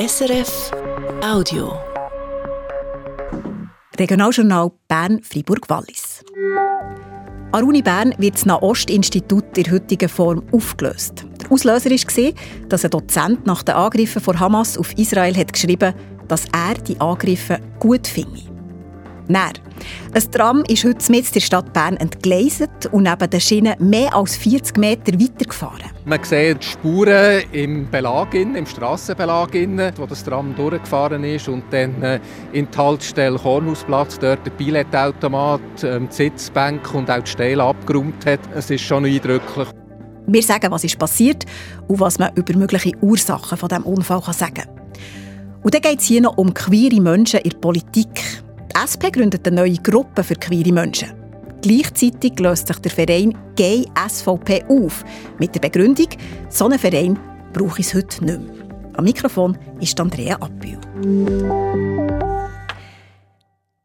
SRF Audio. Regionaljournal Bern-Fribourg-Wallis. An der Uni Bern wird das Nahost-Institut in heutiger Form aufgelöst. Der Auslöser war, dass ein Dozent nach den Angriffen von Hamas auf Israel hat geschrieben dass er die Angriffe gut finde. Näher. Ein Tram ist heute mit der Stadt Bern entgleiset und neben den Schienen mehr als 40 Meter weitergefahren. Man sieht Spuren im Belag, im Strassenbelag, wo das Tram durchgefahren ist und dann äh, in die Haltestelle Kornhausplatz, dort der Billetautomat, ähm, die Sitzbank und auch die Stelle abgeräumt hat. Es ist schon eindrücklich. Wir sagen, was ist passiert und was man über mögliche Ursachen von dem Unfall sagen kann. Und dann geht es hier noch um queere Menschen in der Politik. Die SP gründet eine neue Gruppe für queere Menschen. Gleichzeitig löst sich der Verein Gay SVP auf, mit der Begründung, so einen Verein brauche ich heute nicht mehr. Am Mikrofon ist Andrea Appel.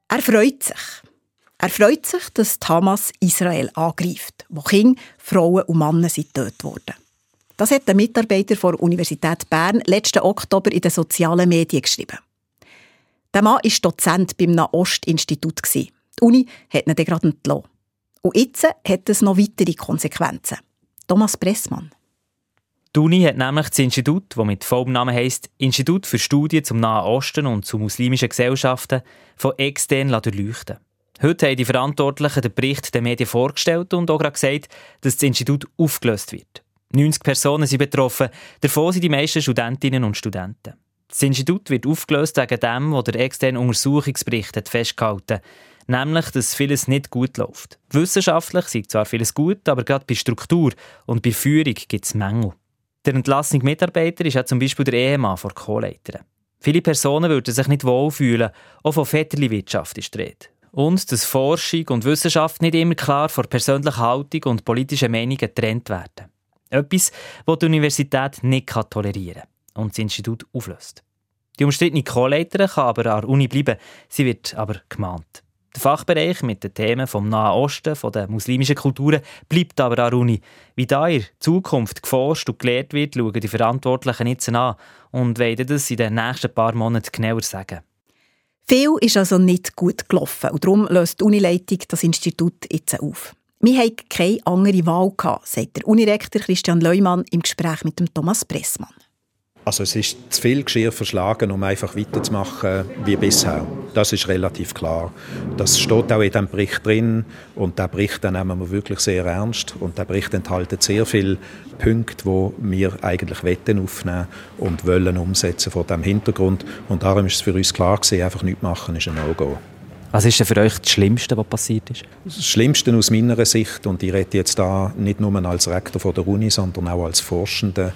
Er freut sich. Er freut sich, dass Hamas Israel angreift, wo Kinder, Frauen und Männer sind getötet wurden. Das hat ein Mitarbeiter der Universität Bern letzten Oktober in den sozialen Medien geschrieben. Der Mann war Dozent beim Nahost-Institut. Die Uni hat ihn gerade entlassen. Und jetzt hat es noch weitere Konsequenzen. Thomas Pressmann. Die Uni hat nämlich das Institut, das mit vollem Namen heisst Institut für Studien zum Nahen Osten und zu muslimischen Gesellschaften, von extern durchleuchten Heute haben die Verantwortlichen den Bericht den Medien vorgestellt und auch gesagt, dass das Institut aufgelöst wird. 90 Personen sind betroffen, davon sind die meisten Studentinnen und Studenten. Das Institut wird aufgelöst wegen dem, was der externe Untersuchungsbericht hat festgehalten nämlich, dass vieles nicht gut läuft. Wissenschaftlich sieht zwar vieles gut, aber gerade bei Struktur und bei Führung gibt es Mängel. Der entlassene Mitarbeiter ist ja zum Beispiel der Ehemann von Co-Leiterin. Viele Personen würden sich nicht wohlfühlen, auch von Väterli-Wirtschaft ist die Rede. Und dass Forschung und Wissenschaft nicht immer klar von persönlicher Haltung und politischen Meinungen getrennt werden. Etwas, das die Universität nicht tolerieren kann und das Institut auflöst. Die umstrittene Co-Leiterin kann aber an der Uni bleiben, sie wird aber gemahnt. Der Fachbereich mit den Themen vom Nahen Osten, von den muslimischen Kulturen, bleibt aber an der Uni. Wie da in Zukunft geforscht und gelehrt wird, schauen die Verantwortlichen jetzt an und werden das in den nächsten paar Monaten genauer sagen. Viel ist also nicht gut gelaufen und darum löst die Unileitung das Institut jetzt auf. Wir hatten keine andere Wahl, sagt der Unirektor Christian Leumann im Gespräch mit Thomas Pressmann. Also es ist zu viel Geschirr verschlagen, um einfach weiterzumachen wie bisher. Das ist relativ klar. Das steht auch in dem Bericht drin und der Bericht den nehmen wir wirklich sehr ernst und der Bericht enthält sehr viele Punkte, wo wir eigentlich wetten aufnehmen und wollen umsetzen vor dem Hintergrund und darum ist es für uns klar gewesen, einfach nichts machen ist ein No-Go. Was ist denn für euch das Schlimmste, was passiert ist? Das Schlimmste aus meiner Sicht, und ich rede jetzt da nicht nur als Rektor von der Uni, sondern auch als Forschender,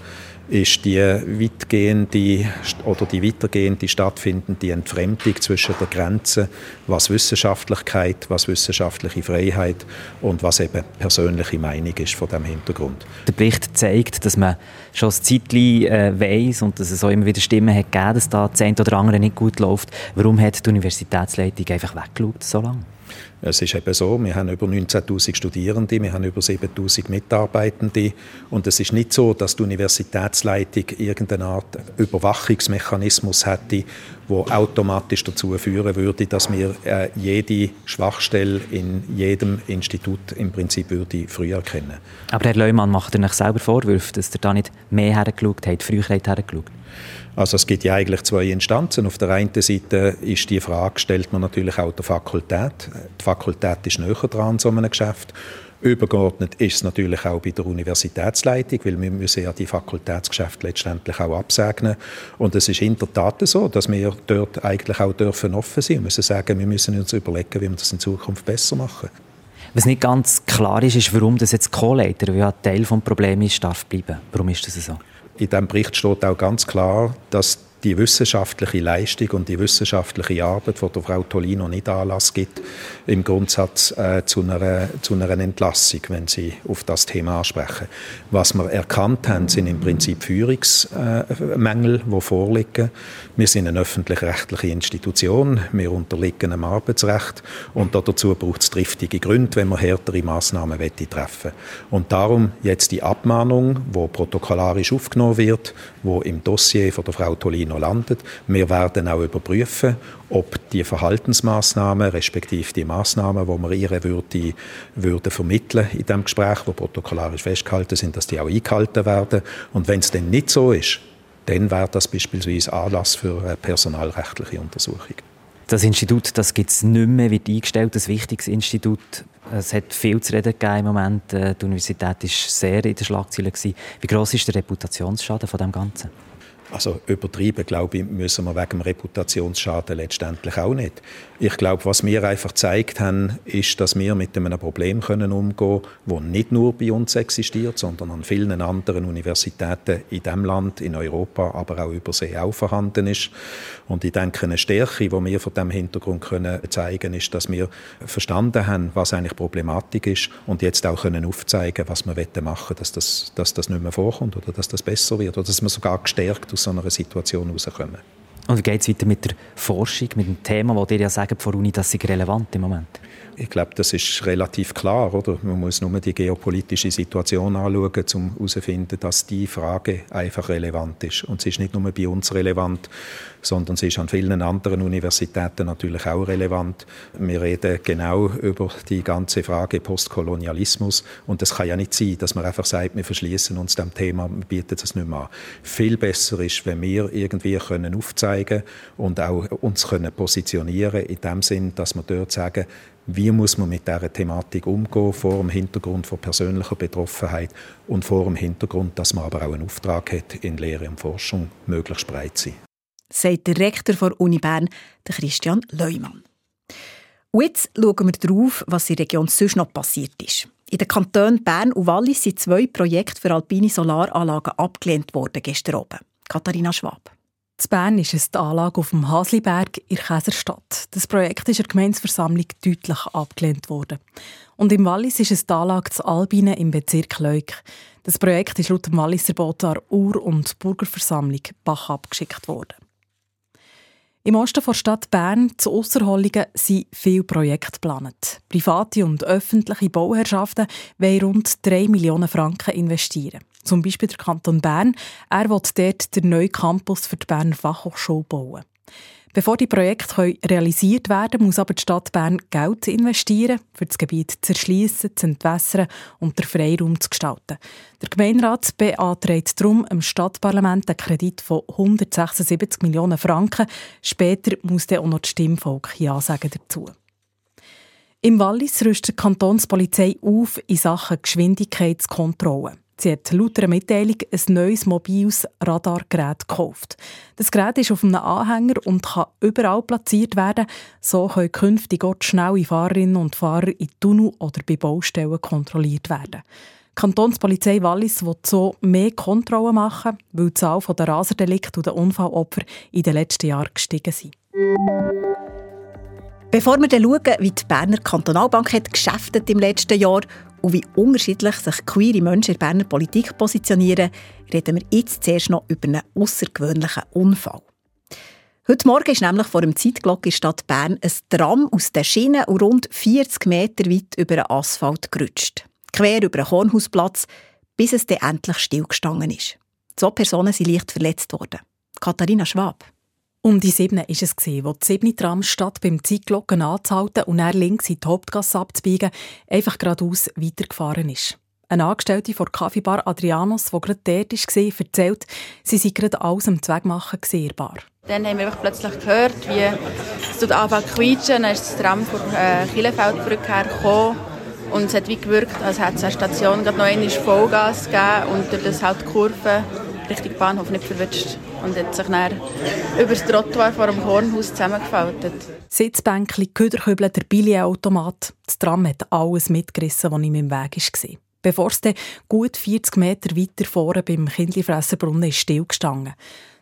ist die weitgehende oder die weitergehende stattfindende Entfremdung zwischen der Grenze, was Wissenschaftlichkeit, was wissenschaftliche Freiheit und was eben persönliche Meinung ist von dem Hintergrund. Der Bericht zeigt, dass man schon ein Zeitchen äh, und dass es auch immer wieder Stimmen hat gegeben, dass da das eine oder andere nicht gut läuft. Warum hat die Universitätsleitung einfach weggeschaut so lange? Es ist eben so, wir haben über 19.000 Studierende, wir haben über 7.000 Mitarbeitende und es ist nicht so, dass die Universitätsleitung irgendeine Art Überwachungsmechanismus hätte, wo automatisch dazu führen würde, dass wir äh, jede Schwachstelle in jedem Institut im Prinzip würde früh erkennen. Aber Herr Leumann macht Ihnen selber Vorwürfe, dass er da nicht mehr hergeschaut hat, früher hergeschaut also es gibt ja eigentlich zwei Instanzen. Auf der einen Seite ist die Frage, stellt man natürlich auch der Fakultät. Die Fakultät ist näher dran an so einem Geschäft. Übergeordnet ist es natürlich auch bei der Universitätsleitung, weil wir müssen ja die Fakultätsgeschäfte letztendlich auch absegnen. Und es ist in der Tat so, dass wir dort eigentlich auch dürfen offen sein und müssen sagen, wir müssen uns überlegen, wie wir das in Zukunft besser machen. Was nicht ganz klar ist, ist, warum das jetzt Co-Leiter, ja Teil des Problems ist, darf bleiben. Warum ist das so? In diesem Bericht steht auch ganz klar, dass die wissenschaftliche Leistung und die wissenschaftliche Arbeit, die der Frau Tolino nicht Anlass gibt, im Grundsatz äh, zu, einer, zu einer Entlassung, wenn Sie auf das Thema ansprechen. Was wir erkannt haben, sind im Prinzip Führungsmängel, äh, die vorliegen. Wir sind eine öffentlich-rechtliche Institution, wir unterliegen dem Arbeitsrecht und dazu braucht es triftige Gründe, wenn man härtere Massnahmen treffen Und darum jetzt die Abmahnung, die protokollarisch aufgenommen wird, wo im Dossier von der Frau Tolino noch landet. Wir werden auch überprüfen, ob die Verhaltensmaßnahmen respektive die Maßnahmen, die wir ihr würde, würde vermitteln in dem Gespräch, wo protokollarisch festgehalten sind, dass die auch eingehalten werden. Und wenn es dann nicht so ist, dann wäre das beispielsweise Anlass für eine personalrechtliche Untersuchung. Das Institut das gibt es nicht mehr, wird eingestellt, ein wichtiges Institut. Es hat viel zu reden gegeben im Moment. Äh, die Universität war sehr in den Schlagzeilen. Wie groß ist der Reputationsschaden von dem Ganzen? Also übertrieben, glaube ich, müssen wir wegen dem Reputationsschaden letztendlich auch nicht. Ich glaube, was wir einfach gezeigt haben, ist, dass wir mit einem Problem können umgehen können, das nicht nur bei uns existiert, sondern an vielen anderen Universitäten in diesem Land, in Europa, aber auch übersee auch vorhanden ist. Und ich denke, eine Stärke, die wir von diesem Hintergrund können zeigen ist, dass wir verstanden haben, was eigentlich Problematik ist und jetzt auch können aufzeigen, was wir machen wollen, dass das, dass das nicht mehr vorkommt oder dass das besser wird oder dass wir sogar gestärkt aus so einer Situation rauskommen. Und wie geht es weiter mit der Forschung, mit dem Thema, wo ihr ja sagt vor Uni, das ist relevant im Moment? Ich glaube, das ist relativ klar, oder? Man muss nur die geopolitische Situation anschauen, um herauszufinden, dass die Frage einfach relevant ist. Und sie ist nicht nur bei uns relevant, sondern sie ist an vielen anderen Universitäten natürlich auch relevant. Wir reden genau über die ganze Frage Postkolonialismus und es kann ja nicht sein, dass man einfach sagt, wir verschließen uns dem Thema, wir bieten das nicht mehr an. Viel besser ist, wenn wir irgendwie können aufzeigen und auch uns können positionieren in dem Sinn, dass wir dort sagen, wie muss man mit dieser Thematik umgehen, vor dem Hintergrund von persönlicher Betroffenheit und vor dem Hintergrund, dass man aber auch einen Auftrag hat, in Lehre und Forschung möglichst breit zu sein. Sagt der Rektor der Uni Bern, Christian Leumann. Und jetzt schauen wir darauf, was in der Region sonst noch passiert ist. In den Kantonen Bern und Wallis sind zwei Projekte für alpine Solaranlagen abgelehnt worden gestern oben. Katharina Schwab. In Bern ist es die Anlage auf dem Hasliberg in Käserstadt. Das Projekt ist in der Gemeinsversammlung deutlich abgelehnt worden. Und im Wallis ist es die Anlage zu Albine im Bezirk Leuk. Das Projekt ist laut dem Walliser Botar Ur- und Bürgerversammlung Bach abgeschickt worden. Im Osten der Stadt Bern, zu Ausserhollingen, sind viele Projekte geplant. Private und öffentliche Bauherrschaften wollen rund 3 Millionen Franken investieren. Zum Beispiel der Kanton Bern. Er will dort den neuen Campus für die Berner Fachhochschule bauen. Bevor die Projekte realisiert werden muss aber die Stadt Bern Geld investieren, für das Gebiet zu erschließen, zu entwässern und den Freiraum zu gestalten. Der Gemeinderat beantragt darum im Stadtparlament einen Kredit von 176 Millionen Franken. Später muss dann auch noch das Stimmvolk Ja sagen dazu. Im Wallis rüstet die Kantonspolizei auf in Sachen Geschwindigkeitskontrolle. Sie hat laut einer Mitteilung ein neues mobiles Radargerät gekauft. Das Gerät ist auf einem Anhänger und kann überall platziert werden. So können künftig auch schnelle Fahrerinnen und Fahrer in Tunnel oder bei Baustellen kontrolliert werden. Die Kantonspolizei Wallis will so mehr Kontrollen machen, weil die Zahl der Raserdelikte und der Unfallopfer in den letzten Jahren gestiegen sind. Bevor wir dann schauen, wie die Berner Kantonalbank hat geschäftet im letzten Jahr und wie unterschiedlich sich queere Menschen in der Berner Politik positionieren, reden wir jetzt zuerst noch über einen außergewöhnlichen Unfall. Heute Morgen ist nämlich vor dem Zeitglock in Stadt Bern ein Tram aus den Schienen und rund 40 Meter weit über den Asphalt gerutscht. Quer über den Kornhausplatz, bis es dann endlich stillgestanden ist. Zwei Personen sind leicht verletzt worden. Katharina Schwab. Um die sieben ist es gesehen, wo die siebte Tram statt beim Zeitglocken anzuhalten und er links in die Hauptgasse abzubiegen, einfach geradeaus weitergefahren ist. Eine Angestellte von Kaffeebar Adrianos, die gerade dort war, erzählt, sie sei gerade alles am Zweckmachen gesehbar. Dann haben wir plötzlich gehört, wie es dort anfängt zu quietschen. Dann ist das Tram von äh, Kielefeldbrücke hergekommen und es hat wie gewirkt, als hätte es eine Station gerade noch einmal Vollgas gegeben und durch das halt die Kurve Richtung Bahnhof nicht verwünscht und hat sich dann über das Trottoir vor dem Hornhaus zusammengefaltet. Sitzbänkchen, Köderkübel, der Billigautomat. Das Tram hat alles mitgerissen, was ihm im Weg war. Bevor es dann gut 40 Meter weiter vorne beim Kindlifresserbrunnen ist stillgestanden.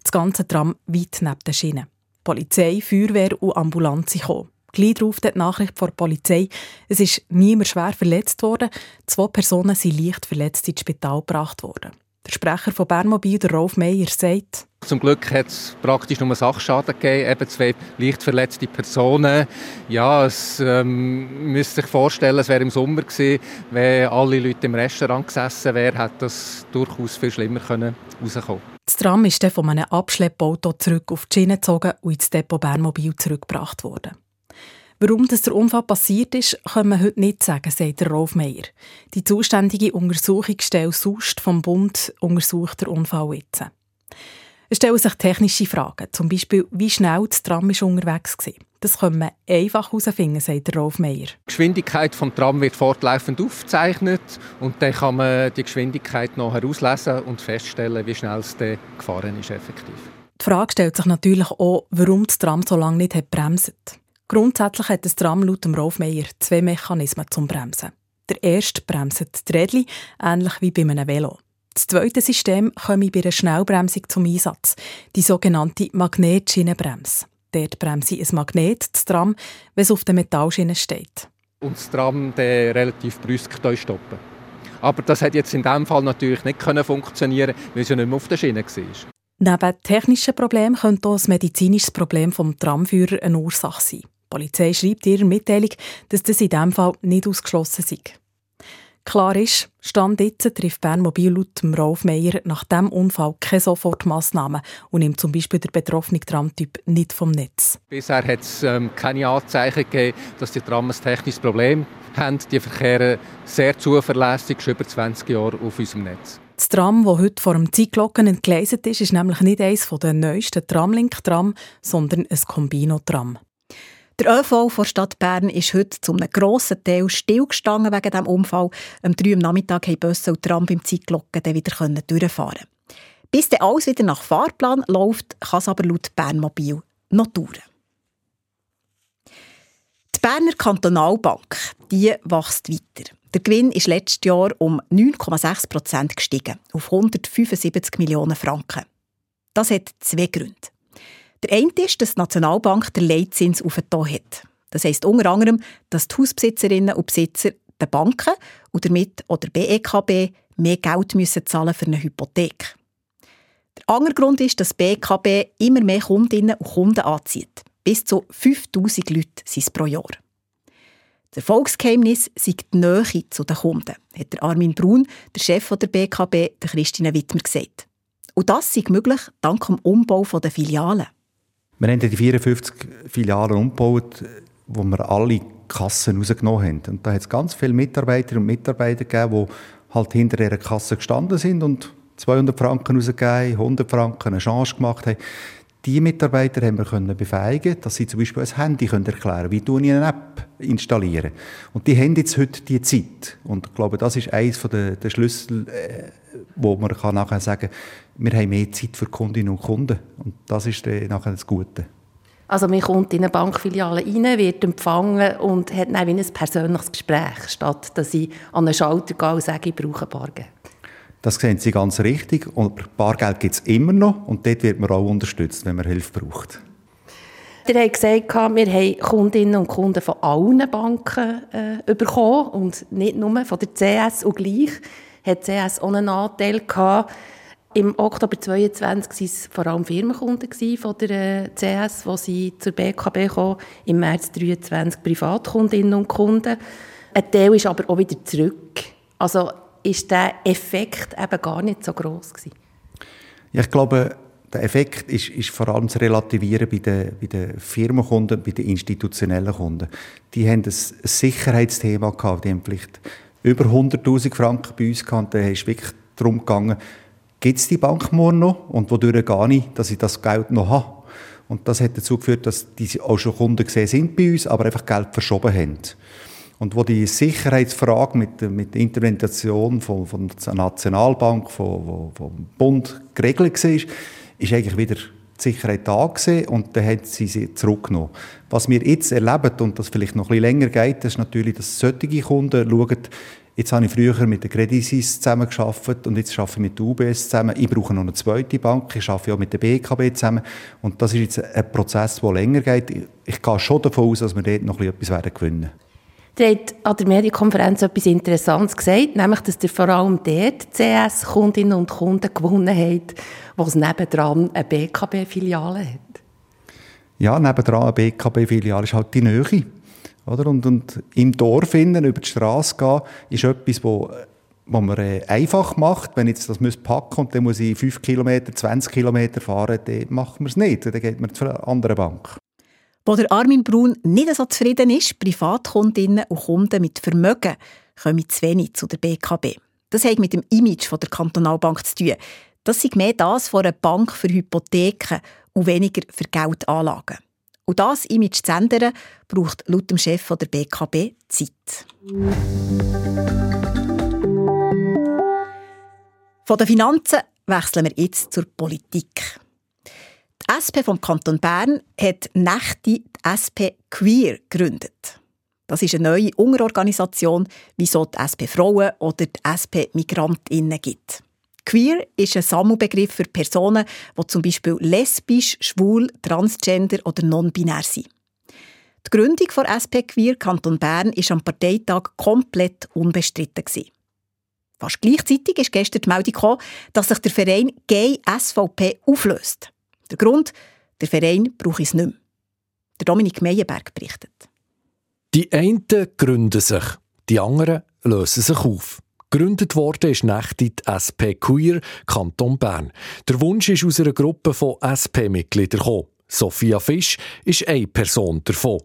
Das ganze Tram weit neben den Schienen. Polizei, Feuerwehr und Ambulanz kamen. Gleich darauf die Nachricht von der Polizei, es ist niemand schwer verletzt worden. Zwei Personen sind leicht verletzt ins Spital gebracht worden. Der Sprecher von Bernmobil, der Rolf Meyer, sagt, zum Glück hat es praktisch nur Sachschaden gegeben, eben zwei leicht verletzte Personen. Ja, es ähm, müsste sich vorstellen, es wäre im Sommer gewesen, wenn alle Leute im Restaurant gesessen wären, hätte das durchaus viel schlimmer können rauskommen. Das Tram ist dann von einem Abschleppauto zurück auf die Schiene gezogen und ins Depot Bernmobil zurückgebracht worden. Warum das der Unfall passiert ist, können wir heute nicht sagen, sagt der Rolf Meyer. Die zuständige Untersuchungsstelle SUST vom Bund untersucht den Unfall jetzt. Es stellen sich technische Fragen, zum Beispiel, wie schnell das Tram ist unterwegs war. Das können wir einfach herausfinden, sagt Rolf Meyer. Die Geschwindigkeit des Tram wird fortlaufend aufgezeichnet und dann kann man die Geschwindigkeit noch herauslesen und feststellen, wie schnell es gefahren ist effektiv. Die Frage stellt sich natürlich auch, warum das Tram so lange nicht hat bremst. Grundsätzlich hat das Tram laut dem Rolf Meyer zwei Mechanismen zum Bremsen. Der erste bremst die Rädchen, ähnlich wie bei einem Velo. Das zweite System komme bei einer Schnellbremsung zum Einsatz, die sogenannte Magnetschienenbremse. Dort bremse ich ein Magnet, das Tram, wenn es auf der Metallschiene steht. Und das Tram dann relativ brüsk stoppen. Aber das hat jetzt in diesem Fall natürlich nicht funktionieren weil es ja nicht mehr auf der Schiene war. Neben technischen Problemen könnte auch ein medizinisches Problem vom Tramführer eine Ursache sein. Die Polizei schreibt in ihrer Mitteilung, dass das in diesem Fall nicht ausgeschlossen sei. Klar ist, Stand jetzt trifft Bernmobil laut Rolf Meyer nach diesem Unfall keine Sofortmaßnahmen und nimmt zum Beispiel den betroffenen Tramtyp nicht vom Netz. Bisher hat es ähm, keine Anzeichen gegeben, dass die Trams ein technisches Problem haben. Die verkehren sehr zuverlässig, schon über 20 Jahre auf unserem Netz. Das Tram, das heute vor dem Zeitglocken entgleist ist, ist nämlich nicht eines der neuesten Tramlink-Tram, sondern ein Combino-Tram. Der ÖV der Stadt Bern ist heute zu einem grossen Teil stillgestanden wegen diesem Unfall. Am 3 Uhr Nachmittag haben Busse und Tram beim Zeitglocken dann wieder durchfahren Bis dann alles wieder nach Fahrplan läuft, kann es aber laut Bernmobil noch dauern. Die Berner Kantonalbank die wächst weiter. Der Gewinn ist letztes Jahr um 9,6 Prozent gestiegen, auf 175 Millionen Franken. Das hat zwei Gründe. Der eine ist, dass die Nationalbank den Leitzins aufgetan hat. Das heisst unter anderem, dass die Hausbesitzerinnen und Besitzer der Banken und damit oder BEKB mehr Geld müssen zahlen für eine Hypothek. Der andere Grund ist, dass BEKB immer mehr Kundinnen und Kunden anzieht. Bis zu 5000 Leute sind es pro Jahr. Das Erfolgsgeheimnis sei die Nähe zu den Kunden, hat Armin Brun, der Chef der BKB, der Christine Wittmer, gesagt. Und das sei möglich dank dem Umbau der Filialen. Wir haben die 54 Filialen umgebaut, wo wir alle Kassen rausgenommen haben. Und da hat es ganz viele Mitarbeiterinnen und Mitarbeiter gegeben, die halt hinter ihrer Kasse gestanden sind und 200 Franken rausgegeben, 100 Franken eine Chance gemacht haben. Die Mitarbeiter haben wir können befähigen, dass sie zum Beispiel ein Handy können erklären können, wie tun ich eine App installieren. Und die haben jetzt heute die Zeit. Und ich glaube, das ist eines der, Schlüssel, äh, wo man kann nachher sagen wir haben mehr Zeit für Kundinnen und Kunden. Und das ist dann nachher das Gute. Also man kommt in eine Bankfiliale rein, wird empfangen und hat dann wie ein persönliches Gespräch, statt dass ich an einen Schalter gehe und sage, ich brauche Bargeld. Das sehen Sie ganz richtig. Und Bargeld gibt es immer noch und dort wird man auch unterstützt, wenn man Hilfe braucht. Ihr habt gesagt, wir haben Kundinnen und Kunden von allen Banken äh, bekommen und nicht nur von der CS. Und gleich hat die CS auch einen Anteil gehabt. Im Oktober 2022 waren es vor allem Firmenkunden von der äh, CS, die sie zur BKB kamen. Im März 2023 Privatkundinnen und Kunden. Ein Teil ist aber auch wieder zurück. Also ist der Effekt eben gar nicht so groß gewesen. Ja, ich glaube, der Effekt ist, ist vor allem zu relativieren bei den, bei den Firmenkunden, bei den institutionellen Kunden. Die haben ein Sicherheitsthema gehabt, die haben vielleicht über 100'000 Franken bei uns gehabt, da ist wirklich darum gegangen, gibt es die Bank morgen noch und wodurch gar nicht, dass ich das Geld noch habe. Und das hat dazu geführt, dass diese auch schon Kunden gesehen sind bei uns, aber einfach Geld verschoben haben. Und wo die Sicherheitsfrage mit, mit der Intervention von, von der Nationalbank, von, vom Bund geregelt war, ist eigentlich wieder die Sicherheit da gewesen und dann hat sie sie zurückgenommen. Was wir jetzt erleben, und das vielleicht noch ein bisschen länger geht, ist natürlich, dass solche Kunden schauen, Jetzt habe ich früher mit der Credit Suisse zusammengearbeitet und jetzt arbeite ich mit der UBS zusammen. Ich brauche noch eine zweite Bank. Ich arbeite auch mit der BKB zusammen. Und das ist jetzt ein Prozess, der länger geht. Ich gehe schon davon aus, dass wir dort noch etwas gewinnen werden. Der hat an der Medienkonferenz etwas Interessantes gesagt, nämlich, dass er vor allem dort CS-Kundinnen und Kunden gewonnen hat, wo es nebendran eine BKB-Filiale hat. Ja, nebendran eine BKB-Filiale ist halt die Nähe. Oder? Und, und im Dorf innen, über die Straße gehen, ist etwas, wo, wo man äh, einfach macht. Wenn ich jetzt das muss packen und dann muss ich 5 Kilometer, 20 Kilometer fahren, dann macht man es nicht. Dann geht man zu einer anderen Bank. Wo der Armin Brun nicht so zufrieden ist, Privatkundinnen und Kunden mit Vermögen kommen zu wenig zu der BKB. Das hat mit dem Image der Kantonalbank zu tun. Das ist mehr das von einer Bank für Hypotheken und weniger für Geldanlagen. Und das Image zu ändern, braucht laut dem Chef der BKB Zeit. Von den Finanzen wechseln wir jetzt zur Politik. Die SP vom Kanton Bern hat Nächte die SP Queer gegründet. Das ist eine neue Unterorganisation, wie so die SP Frauen oder die SP Migrantinnen gibt. Queer ist ein Sammelbegriff für Personen, die zum Beispiel lesbisch, schwul, transgender oder non-binär sind. Die Gründung der SP Queer Kanton Bern war am Parteitag komplett unbestritten. Fast gleichzeitig ist gestern die Meldung gekommen, dass sich der Verein Gay SVP auflöst. Der Grund, der Verein braucht es nicht mehr. Der Dominik Meyerberg berichtet. Die einen gründen sich, die anderen lösen sich auf. Gegründet worden ist Nächte die SP Queer Kanton Bern. Der Wunsch ist aus einer Gruppe von SP-Mitgliedern gekommen. Sophia Fisch ist eine Person davon.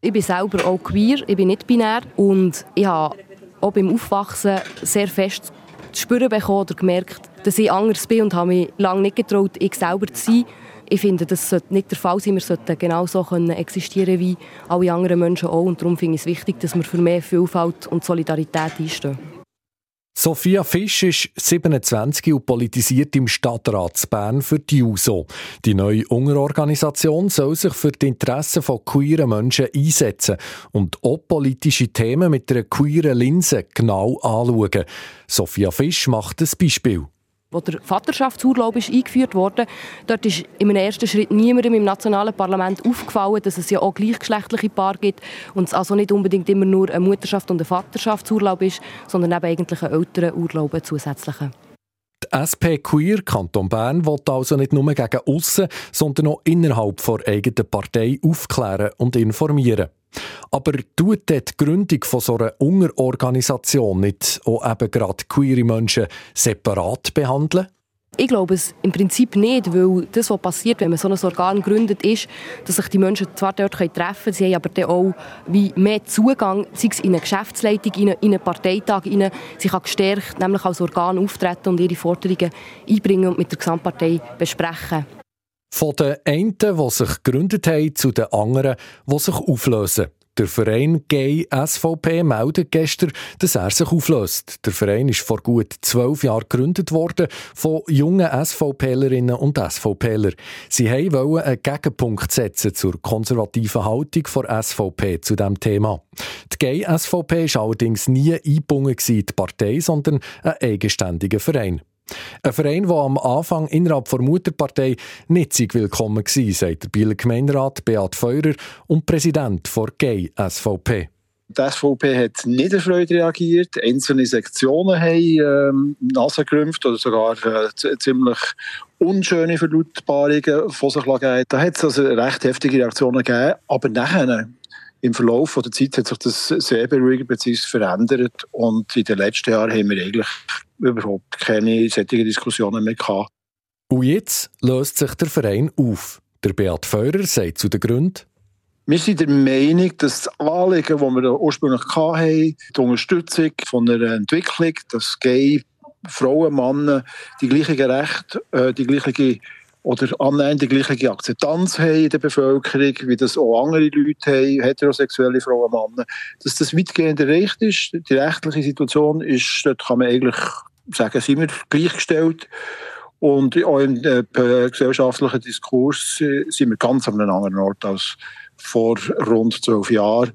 Ich bin selber auch queer, ich bin nicht binär und ich habe auch beim Aufwachsen sehr fest zu spüren bekommen oder gemerkt, dass ich anders bin und habe mich lange nicht getraut, ich selber zu sein. Ich finde, das sollte nicht der Fall sein. Wir sollten genauso existieren wie alle anderen Menschen auch. Und darum finde ich es wichtig, dass wir für mehr Vielfalt und Solidarität einstehen. Sophia Fisch ist 27 und politisiert im Stadtrat Bern für die JUSO. Die neue Unterorganisation soll sich für die Interessen von queeren Menschen einsetzen und auch politische Themen mit einer queeren Linse genau anschauen. Sophia Fisch macht ein Beispiel wo der Vaterschaftsurlaub ist eingeführt wurde, dort ist einem ersten Schritt niemandem im nationalen Parlament aufgefallen, dass es ja auch gleichgeschlechtliche Paare gibt und es also nicht unbedingt immer nur eine Mutterschaft und ein Vaterschaftsurlaub ist, sondern eben eigentlich ein Elternurlaub zusätzlichen. SP Queer Kanton Bern will also nicht nur gegen aussen, sondern auch innerhalb der eigenen Partei aufklären und informieren. Aber tut die Gründung von so einer Unterorganisation nicht auch eben gerade queere Menschen separat behandeln? Ich glaube es im Prinzip nicht, weil das, was passiert, wenn man so ein Organ gründet, ist, dass sich die Menschen zwar dort treffen können, sie haben aber dann auch wie mehr Zugang, sei es in eine Geschäftsleitung, in einen Parteitag, in eine, sie kann gestärkt nämlich als Organ auftreten und ihre Forderungen einbringen und mit der Gesamtpartei besprechen. Von den einen, die sich gegründet haben, zu den anderen, die sich auflösen. Der Verein Gay SVP meldet gestern, dass er sich auflöst. Der Verein ist vor gut zwölf Jahren gegründet worden von jungen SVPlerinnen und SVPler. Sie wollten einen Gegenpunkt setzen zur konservativen Haltung der SVP zu diesem Thema. Die Gay SVP war allerdings nie eingebunden in die Partei, sondern ein eigenständiger Verein. Ein Verein, der am Anfang innerhalb der Mutterpartei nicht willkommen war, sagt der Bieler Gemeinderat Beat Feurer und Präsident der Gay SVP. Die SVP hat nicht erfreut reagiert. Einzelne Sektionen haben ähm, Nase gerümpft oder sogar äh, ziemlich unschöne Verlautbarungen von sich. Da hat es recht heftige Reaktionen gegeben. Aber nachher im Verlauf der Zeit hat sich das sehr beruhigend bzw. verändert und in den letzten Jahren haben wir eigentlich überhaupt keine solchen Diskussionen mehr gehabt. Und jetzt löst sich der Verein auf. Der Beat Feurer sagt zu den Gründen, wir sind der Meinung, dass das Anliegen, das wir ursprünglich hatten, die Unterstützung von einer Entwicklung, dass Gay, Frauen, Männer die gleichen Rechte, äh, die gleiche oder annähernd die gleiche Akzeptanz haben in der Bevölkerung, wie das auch andere Leute haben, heterosexuelle Frauen und Männer, dass das weitgehend erreicht ist. Die rechtliche Situation ist, dort kann man eigentlich sagen, sind wir gleichgestellt. Und auch im äh, gesellschaftlichen Diskurs äh, sind wir ganz an einem anderen Ort als vor rund zwölf Jahren.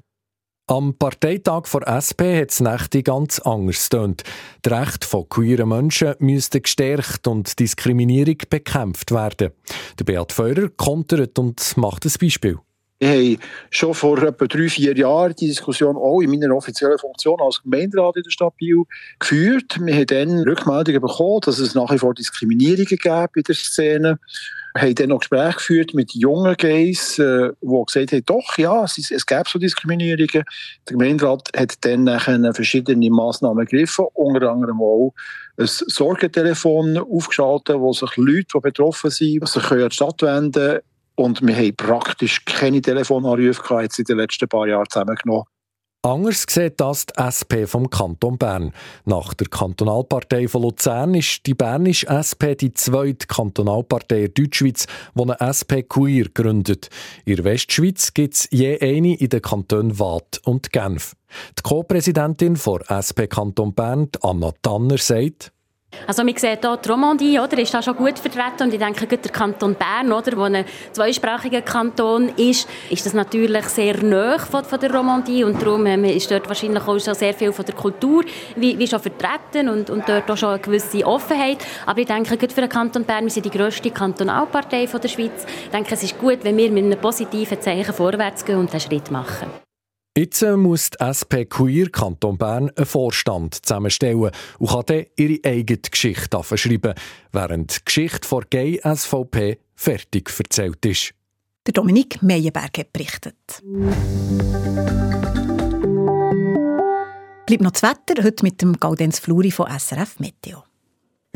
Am Parteitag der SP hat es Nächte ganz anders tönt. Die Rechte von queeren Menschen müssten gestärkt und Diskriminierung bekämpft werden. Der Beat Feurer kontert und macht ein Beispiel. Wir haben schon vor etwa drei, vier Jahren die Diskussion auch in meiner offiziellen Funktion als Gemeinderat in der Stadt Biel geführt. Wir haben dann Rückmeldungen bekommen, dass es nach wie vor Diskriminierungen gab in der Szene. Haben dann noch Gespräche geführt mit jungen Gays, äh, die gesagt haben, doch, ja, es, es gäbe so Diskriminierungen. Der Gemeinderat hat dann nachher verschiedene Massnahmen ergriffen, unter anderem auch ein Sorgentelefon aufgeschaltet, wo sich Leute, die betroffen sind, sich an die Stadt wenden können und wir haben praktisch keine Telefonanrufe jetzt in den letzten paar Jahren zusammengenommen. Anders sieht das die SP vom Kanton Bern. Nach der Kantonalpartei von Luzern ist die Bernische SP die zweite Kantonalpartei in Deutschschweiz, die eine SP Queer gründet. In der Westschweiz gibt es je eine in den Kantonen Waadt und Genf. Die Co-Präsidentin der SP Kanton Bern, Anna Tanner, sagt, also man sieht hier die Romandie, oder, ist da schon gut vertreten? Und ich denke, der Kanton Bern, oder, wo ein zweisprachiger Kanton ist, ist das natürlich sehr nahe von, von der Romandie. Und darum ähm, ist dort wahrscheinlich auch schon sehr viel von der Kultur wie, wie schon vertreten und, und dort auch schon eine gewisse Offenheit. Aber ich denke, gerade für den Kanton Bern, wir sind die grösste Kantonalpartei von der Schweiz, ich denke, es ist gut, wenn wir mit einem positiven Zeichen vorwärts gehen und einen Schritt machen. Jetzt muss die SP Queer Kanton Bern einen Vorstand zusammenstellen und kann dann ihre eigene Geschichte schreiben, während die Geschichte der Gay SVP fertig erzählt ist. Der Dominik Meyerberg hat berichtet. Bleibt noch das Wetter, heute mit dem Gaudenz Fluri von SRF Meteo.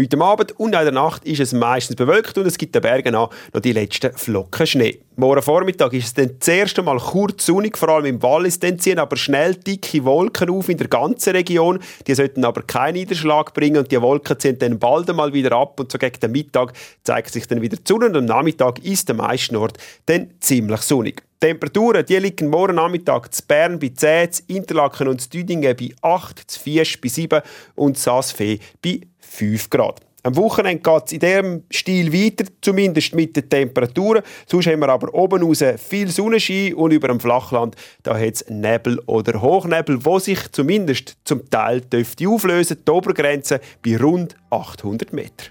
Heute Abend und in der Nacht ist es meistens bewölkt und es gibt den Bergen an noch die letzten Flocken Schnee. Morgen Vormittag ist es dann das erste Mal kurz sonnig, vor allem im Wallis. Dann ziehen aber schnell dicke Wolken auf in der ganzen Region. Die sollten aber keinen Niederschlag bringen und die Wolken ziehen dann bald einmal wieder ab und so gegen den Mittag zeigt sich dann wieder die Sonne und am Nachmittag ist der meisten Ort dann ziemlich sonnig. Die Temperaturen die liegen morgen Nachmittag zu Bern bei 10, zu Interlaken und zu Düdingen bei 8, zu Fiesch bei 7 und zu Saasfee bei 5 Grad. Am Wochenende geht es in diesem Stil weiter, zumindest mit den Temperaturen. Sonst haben wir aber oben raus viel Sonnenschein und über dem Flachland hat es Nebel oder Hochnebel, wo sich zumindest zum Teil dürfte auflösen. Die Obergrenze bei rund 800 Meter.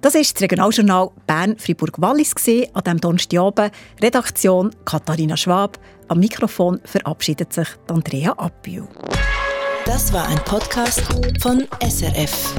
Das ist das Regionaljournal Bern-Fribourg-Wallis an diesem Donnerstagabend. Redaktion Katharina Schwab. Am Mikrofon verabschiedet sich Andrea Appio. Das war ein Podcast von SRF.